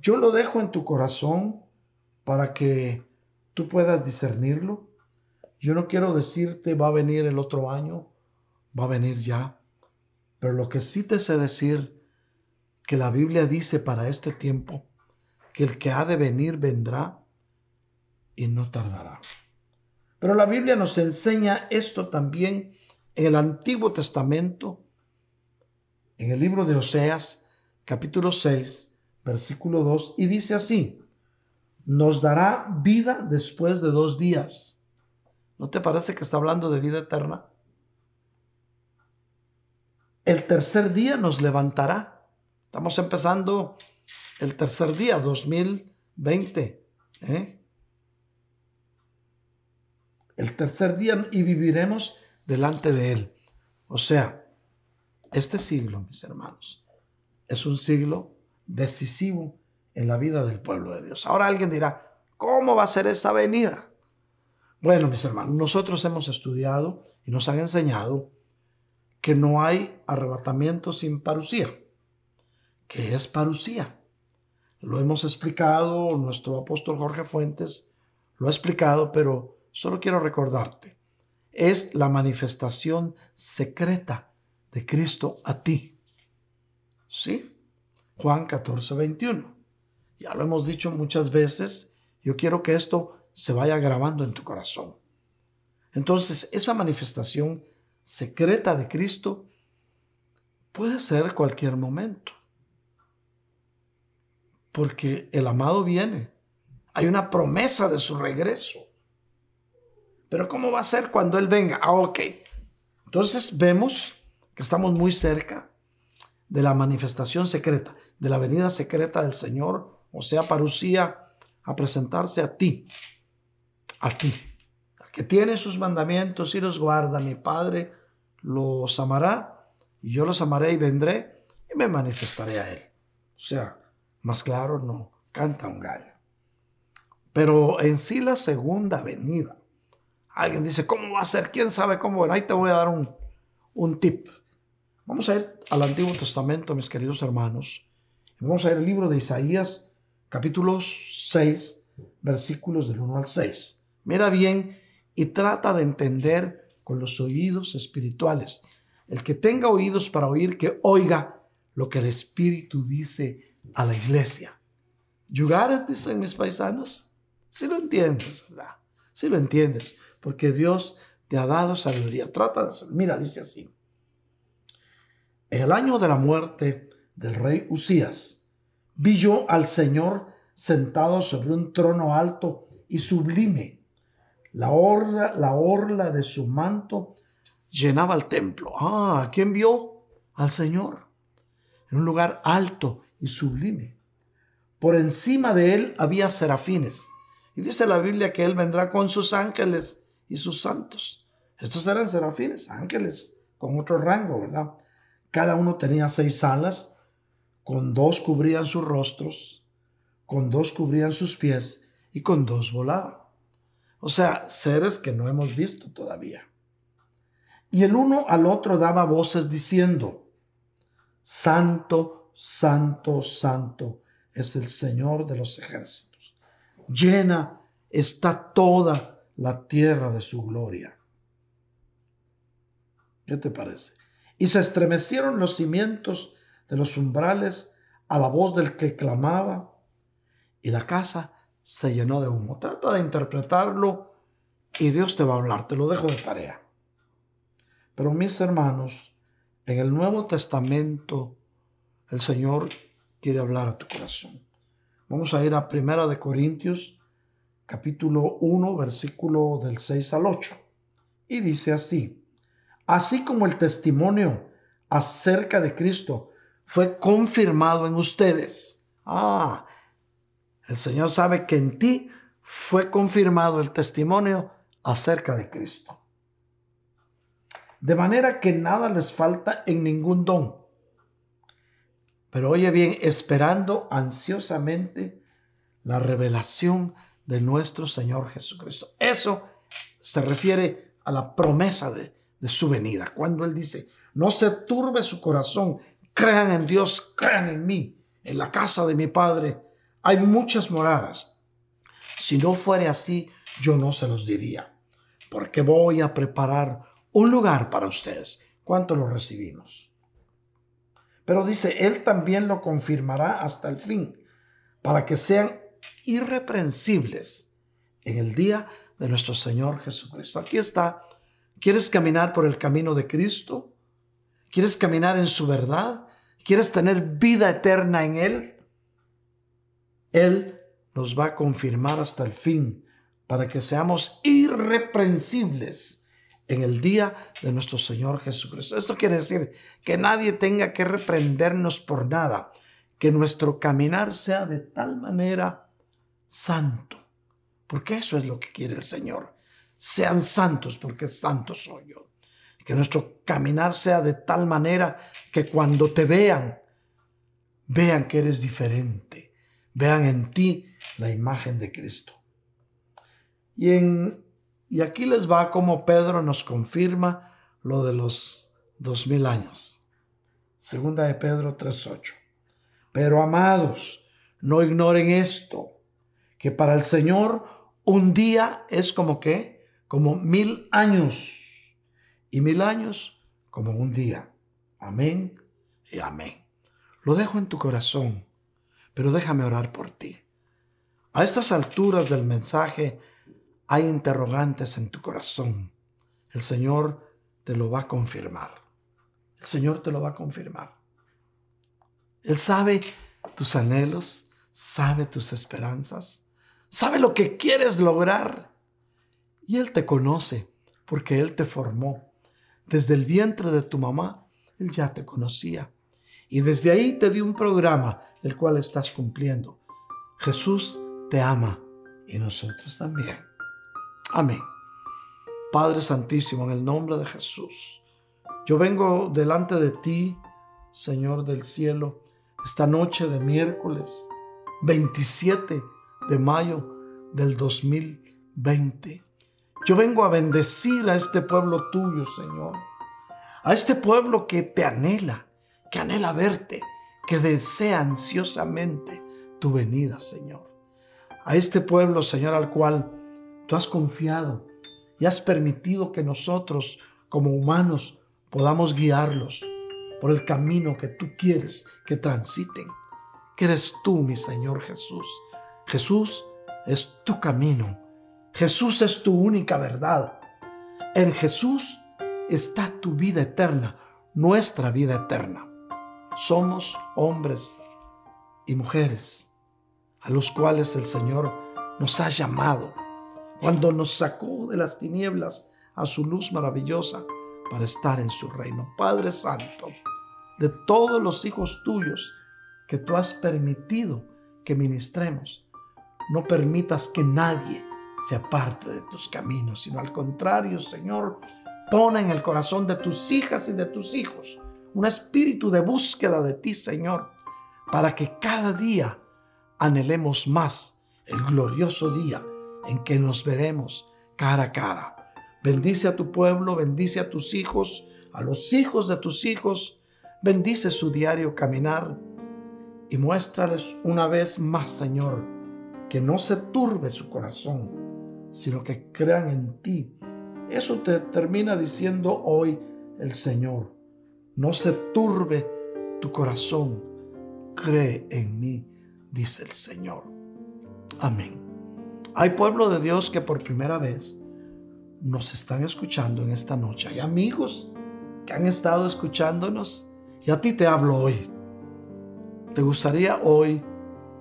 [SPEAKER 1] Yo lo dejo en tu corazón para que tú puedas discernirlo yo no quiero decirte va a venir el otro año, va a venir ya, pero lo que sí te sé decir, que la Biblia dice para este tiempo, que el que ha de venir vendrá y no tardará. Pero la Biblia nos enseña esto también en el Antiguo Testamento, en el libro de Oseas, capítulo 6, versículo 2, y dice así, nos dará vida después de dos días ¿No te parece que está hablando de vida eterna? El tercer día nos levantará. Estamos empezando el tercer día, 2020. ¿eh? El tercer día y viviremos delante de Él. O sea, este siglo, mis hermanos, es un siglo decisivo en la vida del pueblo de Dios. Ahora alguien dirá, ¿cómo va a ser esa venida? Bueno, mis hermanos, nosotros hemos estudiado y nos han enseñado que no hay arrebatamiento sin parucía. ¿Qué es parucía? Lo hemos explicado, nuestro apóstol Jorge Fuentes lo ha explicado, pero solo quiero recordarte. Es la manifestación secreta de Cristo a ti. ¿Sí? Juan 14, 21. Ya lo hemos dicho muchas veces. Yo quiero que esto se vaya grabando en tu corazón. Entonces, esa manifestación secreta de Cristo puede ser cualquier momento. Porque el amado viene. Hay una promesa de su regreso. Pero ¿cómo va a ser cuando Él venga? Ah, ok. Entonces vemos que estamos muy cerca de la manifestación secreta, de la venida secreta del Señor, o sea, parucía a presentarse a ti aquí. El que tiene sus mandamientos y los guarda, mi Padre los amará y yo los amaré y vendré y me manifestaré a él. O sea, más claro no canta un gallo. Pero en sí la segunda venida. Alguien dice, ¿cómo va a ser? ¿Quién sabe cómo? Bueno, ahí te voy a dar un, un tip. Vamos a ir al Antiguo Testamento, mis queridos hermanos. Vamos a ir al libro de Isaías, capítulo 6, versículos del 1 al 6. Mira bien y trata de entender con los oídos espirituales. El que tenga oídos para oír, que oiga lo que el Espíritu dice a la iglesia. ¿Yugar, dicen mis paisanos? Si lo entiendes, ¿verdad? Si lo entiendes, porque Dios te ha dado sabiduría. Trata de hacer. Mira, dice así. En el año de la muerte del rey Usías, vi yo al Señor sentado sobre un trono alto y sublime la orla, la orla de su manto llenaba el templo. Ah, ¿quién vio? Al Señor. En un lugar alto y sublime. Por encima de él había serafines. Y dice la Biblia que él vendrá con sus ángeles y sus santos. Estos eran serafines, ángeles, con otro rango, ¿verdad? Cada uno tenía seis alas, con dos cubrían sus rostros, con dos cubrían sus pies y con dos volaban. O sea, seres que no hemos visto todavía. Y el uno al otro daba voces diciendo, Santo, Santo, Santo es el Señor de los ejércitos. Llena está toda la tierra de su gloria. ¿Qué te parece? Y se estremecieron los cimientos de los umbrales a la voz del que clamaba, y la casa se llenó de humo. Trata de interpretarlo y Dios te va a hablar, te lo dejo de tarea. Pero mis hermanos, en el Nuevo Testamento el Señor quiere hablar a tu corazón. Vamos a ir a Primera de Corintios, capítulo 1, versículo del 6 al 8. Y dice así: Así como el testimonio acerca de Cristo fue confirmado en ustedes. Ah, el Señor sabe que en ti fue confirmado el testimonio acerca de Cristo. De manera que nada les falta en ningún don. Pero oye bien, esperando ansiosamente la revelación de nuestro Señor Jesucristo. Eso se refiere a la promesa de, su venida. Cuando Él dice, no se turbe su corazón, crean en Dios, crean en mí. En la casa de mi Padre hay muchas moradas. Si no fuere así, yo no se los diría, porque voy a preparar un lugar para ustedes. ¿Cuánto lo recibimos? Pero dice, Él también lo confirmará hasta el fin, para que sean irreprensibles en el día de nuestro Señor Jesucristo. Aquí está. ¿Quieres caminar por el camino de Cristo? ¿Quieres caminar en su verdad? ¿Quieres tener vida eterna en Él? Él nos va a confirmar hasta el fin para que seamos irreprensibles en el día de nuestro Señor Jesucristo. Esto quiere decir que nadie tenga que reprendernos por nada, que nuestro caminar sea de tal manera santo, porque eso es lo que quiere el Señor. Sean santos porque santo soy yo. Que nuestro caminar sea de tal manera que cuando te vean, vean que eres diferente vean en ti la imagen de Cristo. Y, en, y aquí les va como Pedro nos confirma lo de los dos mil años. Segunda de Pedro 3.8. Pero amados, no ignoren esto, que para el Señor un día es como que, como mil años, y mil años como un día. Amén y amén. Lo dejo en tu corazón pero déjame orar por ti. A estas alturas del mensaje hay interrogantes en tu corazón. El Señor te lo va a confirmar. El Señor te lo va a confirmar. Él sabe tus anhelos, sabe tus esperanzas, sabe lo que quieres lograr. Y Él te conoce porque Él te formó. Desde el vientre de tu mamá, Él ya te conocía. Y desde ahí te dio un programa el cual estás cumpliendo. Jesús te ama y nosotros también. Amén. Padre Santísimo, en el nombre de Jesús, yo vengo delante de ti, Señor del cielo, esta noche de miércoles 27 de mayo del 2020. Yo vengo a bendecir a este pueblo tuyo, Señor. A este pueblo que te anhela, que anhela verte, que desea ansiosamente tu venida, Señor. A este pueblo, Señor, al cual tú has confiado y has permitido que nosotros, como humanos, podamos guiarlos por el camino que tú quieres que transiten. Que eres tú, mi Señor Jesús. Jesús es tu camino. Jesús es tu única verdad. En Jesús está tu vida eterna, nuestra vida eterna somos hombres y mujeres a los cuales el Señor nos ha llamado cuando nos sacó de las tinieblas a su luz maravillosa para estar en su reino. Padre Santo, de todos los hijos tuyos que tú has permitido que ministremos, no permitas que nadie se aparte de tus caminos, sino al contrario, Señor, pone en el corazón de tus hijas y de tus hijos un espíritu de búsqueda de ti, Señor, para que cada día anhelemos más el glorioso día en que nos veremos cara a cara. Bendice a tu pueblo, bendice a tus hijos, a los hijos de tus hijos, bendice su diario caminar y muéstrales una vez más, Señor, que no se turbe su corazón, sino que crean en ti. Eso te termina diciendo hoy el Señor. No se turbe tu corazón, cree en mí, dice el Señor. Amén. Hay pueblo de Dios que por primera vez nos están escuchando en esta noche. Hay amigos que han estado escuchándonos y a ti te hablo hoy. ¿Te gustaría hoy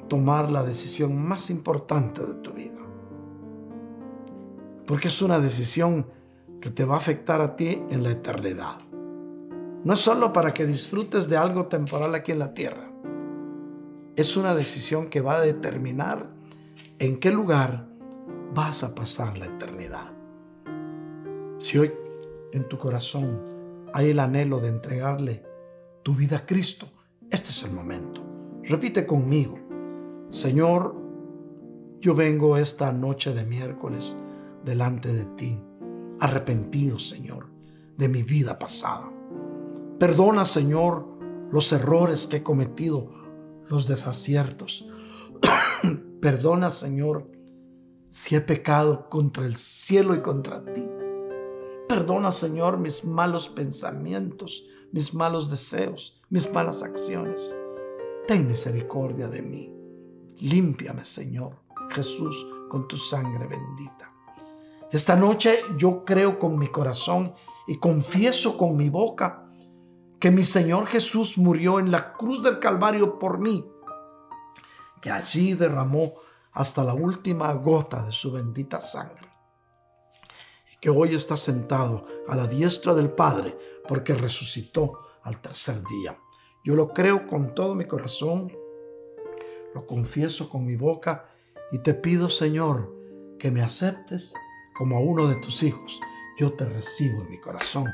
[SPEAKER 1] tomar la decisión más importante de tu vida? Porque es una decisión que te va a afectar a ti en la eternidad. No es solo para que disfrutes de algo temporal aquí en la tierra. Es una decisión que va a determinar en qué lugar vas a pasar la eternidad. Si hoy en tu corazón hay el anhelo de entregarle tu vida a Cristo, este es el momento. Repite conmigo, Señor, yo vengo esta noche de miércoles delante de ti, arrepentido, Señor, de mi vida pasada. Perdona, Señor, los errores que he cometido, los desaciertos. [coughs] Perdona, Señor, si he pecado contra el cielo y contra ti. Perdona, Señor, mis malos pensamientos, mis malos deseos, mis malas acciones. Ten misericordia de mí. Límpiame, Señor Jesús, con tu sangre bendita. Esta noche yo creo con mi corazón y confieso con mi boca que mi Señor Jesús murió en la cruz del Calvario por mí, que allí derramó hasta la última gota de su bendita sangre que hoy está sentado a la diestra del Padre porque resucitó al tercer día. Yo lo creo con todo mi corazón, lo confieso con mi boca y te pido, Señor, que me aceptes como a uno de tus hijos. Yo te recibo en mi corazón.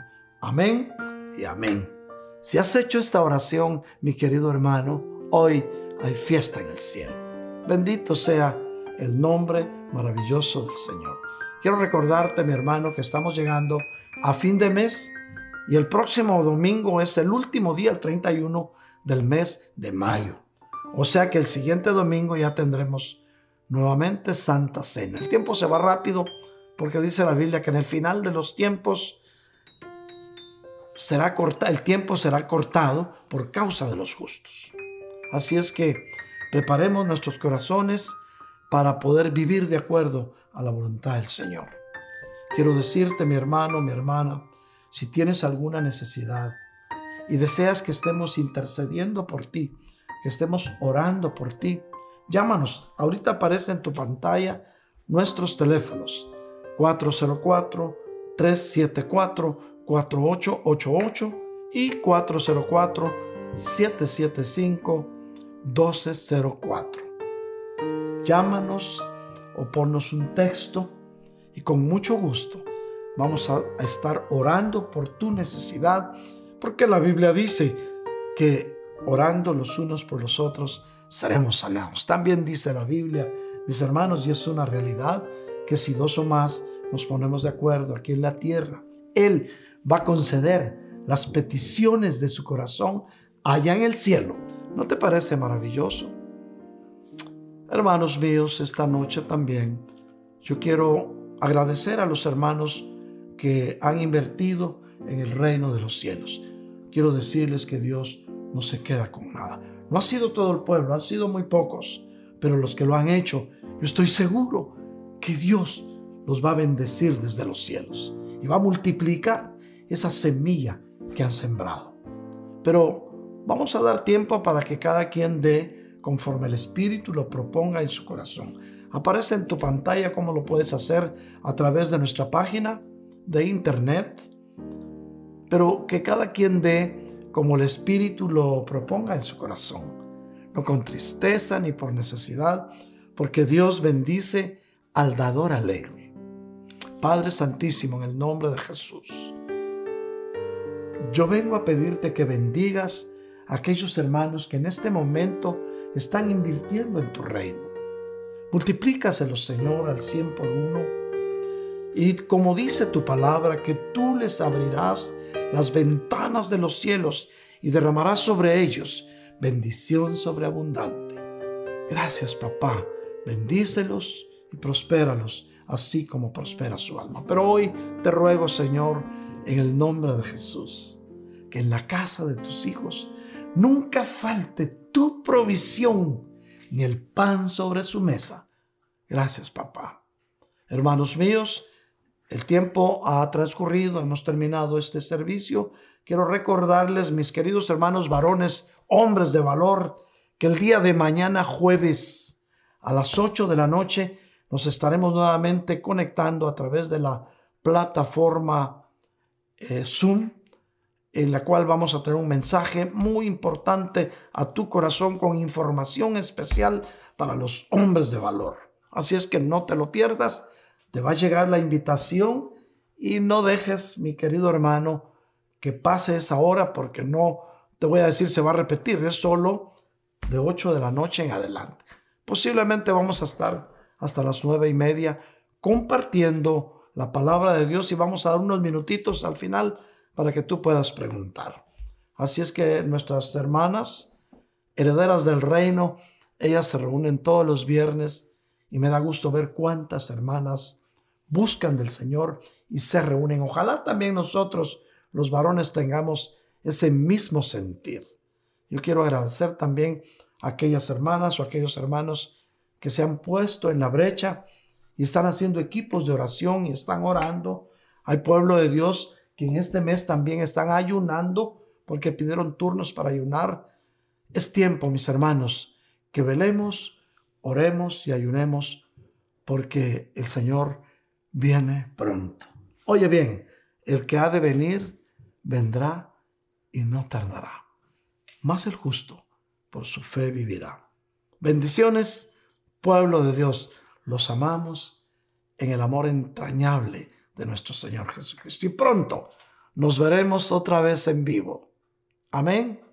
[SPEAKER 1] Amén y amén. Si has hecho esta oración, mi querido hermano, hoy hay fiesta en el cielo. Bendito sea el nombre maravilloso del Señor. Quiero recordarte, mi hermano, que estamos llegando a fin de mes y el próximo domingo es el último día, el 31 del mes de mayo. O sea que el siguiente domingo ya tendremos nuevamente Santa Cena. El tiempo se va rápido porque dice la Biblia que en el final de los tiempos será corta, el tiempo será cortado por causa de los justos. Así es que preparemos nuestros corazones para poder vivir de acuerdo a la voluntad del Señor. Quiero decirte, mi hermano, mi hermana, si tienes alguna necesidad y deseas que estemos intercediendo por ti, que estemos orando por ti, llámanos. Ahorita aparece en tu pantalla nuestros teléfonos 404-374-4888 y 404-775-1204 llámanos o ponnos un texto y con mucho gusto vamos a, estar orando por tu necesidad, porque la Biblia dice que orando los unos por los otros seremos sanados. También dice la Biblia, mis hermanos, y es una realidad, que si dos o más nos ponemos de acuerdo aquí en la tierra, Él va a conceder las peticiones de su corazón allá en el cielo. ¿No te parece maravilloso? Hermanos míos, esta noche también yo quiero agradecer a los hermanos que han invertido en el reino de los cielos. Quiero decirles que Dios no se queda con nada. No ha sido todo el pueblo, han sido muy pocos, pero los que lo han hecho, yo estoy seguro que Dios los va a bendecir desde los cielos y va a multiplicar esa semilla que han sembrado. Pero vamos a dar tiempo para que cada quien dé conforme el Espíritu lo proponga en su corazón. Aparece en tu pantalla cómo lo puedes hacer a través de nuestra página de internet, pero que cada quien dé como el Espíritu lo proponga en su corazón, no con tristeza ni por necesidad, porque Dios bendice al dador alegre. Padre Santísimo, en el nombre de Jesús, yo vengo a pedirte que bendigas a aquellos hermanos que en este momento están invirtiendo en tu reino. Multiplícaselos, Señor, al cien por uno. Y como dice tu palabra, que tú les abrirás las ventanas de los cielos y derramarás sobre ellos bendición sobreabundante. Gracias, papá. Bendícelos y prospéralos, así como prospera su alma. Pero hoy te ruego, Señor, en el nombre de Jesús, que en la casa de tus hijos nunca falte tu provisión ni el pan sobre su mesa. Gracias, papá. Hermanos míos, el tiempo ha transcurrido, hemos terminado este servicio. Quiero recordarles, mis queridos hermanos varones, hombres de valor, que el día de mañana jueves a las 8 de la noche nos estaremos nuevamente conectando a través de la plataforma eh, Zoom, en la cual vamos a tener un mensaje muy importante a tu corazón con información especial para los hombres de valor. Así es que no te lo pierdas, te va a llegar la invitación y no dejes, mi querido hermano, que pase esa hora porque no te voy a decir se va a repetir, es solo de 8 de la noche en adelante. Posiblemente vamos a estar hasta las nueve y media compartiendo la palabra de Dios y vamos a dar unos minutitos al final para que tú puedas preguntar. Así es que nuestras hermanas, herederas del reino, ellas se reúnen todos los viernes y me da gusto ver cuántas hermanas buscan del Señor y se reúnen. Ojalá también nosotros, los varones, tengamos ese mismo sentir. Yo quiero agradecer también a aquellas hermanas o aquellos hermanos que se han puesto en la brecha y están haciendo equipos de oración y están orando. Hay pueblo de Dios que en este mes también están ayunando porque pidieron turnos para ayunar. Es tiempo, mis hermanos, que velemos, oremos y ayunemos porque el Señor viene pronto. Oye bien, el que ha de venir vendrá y no tardará. Más el justo por su fe vivirá. Bendiciones pueblo de Dios, los amamos en el amor entrañable de nuestro Señor Jesucristo. Y pronto nos veremos otra vez en vivo. Amén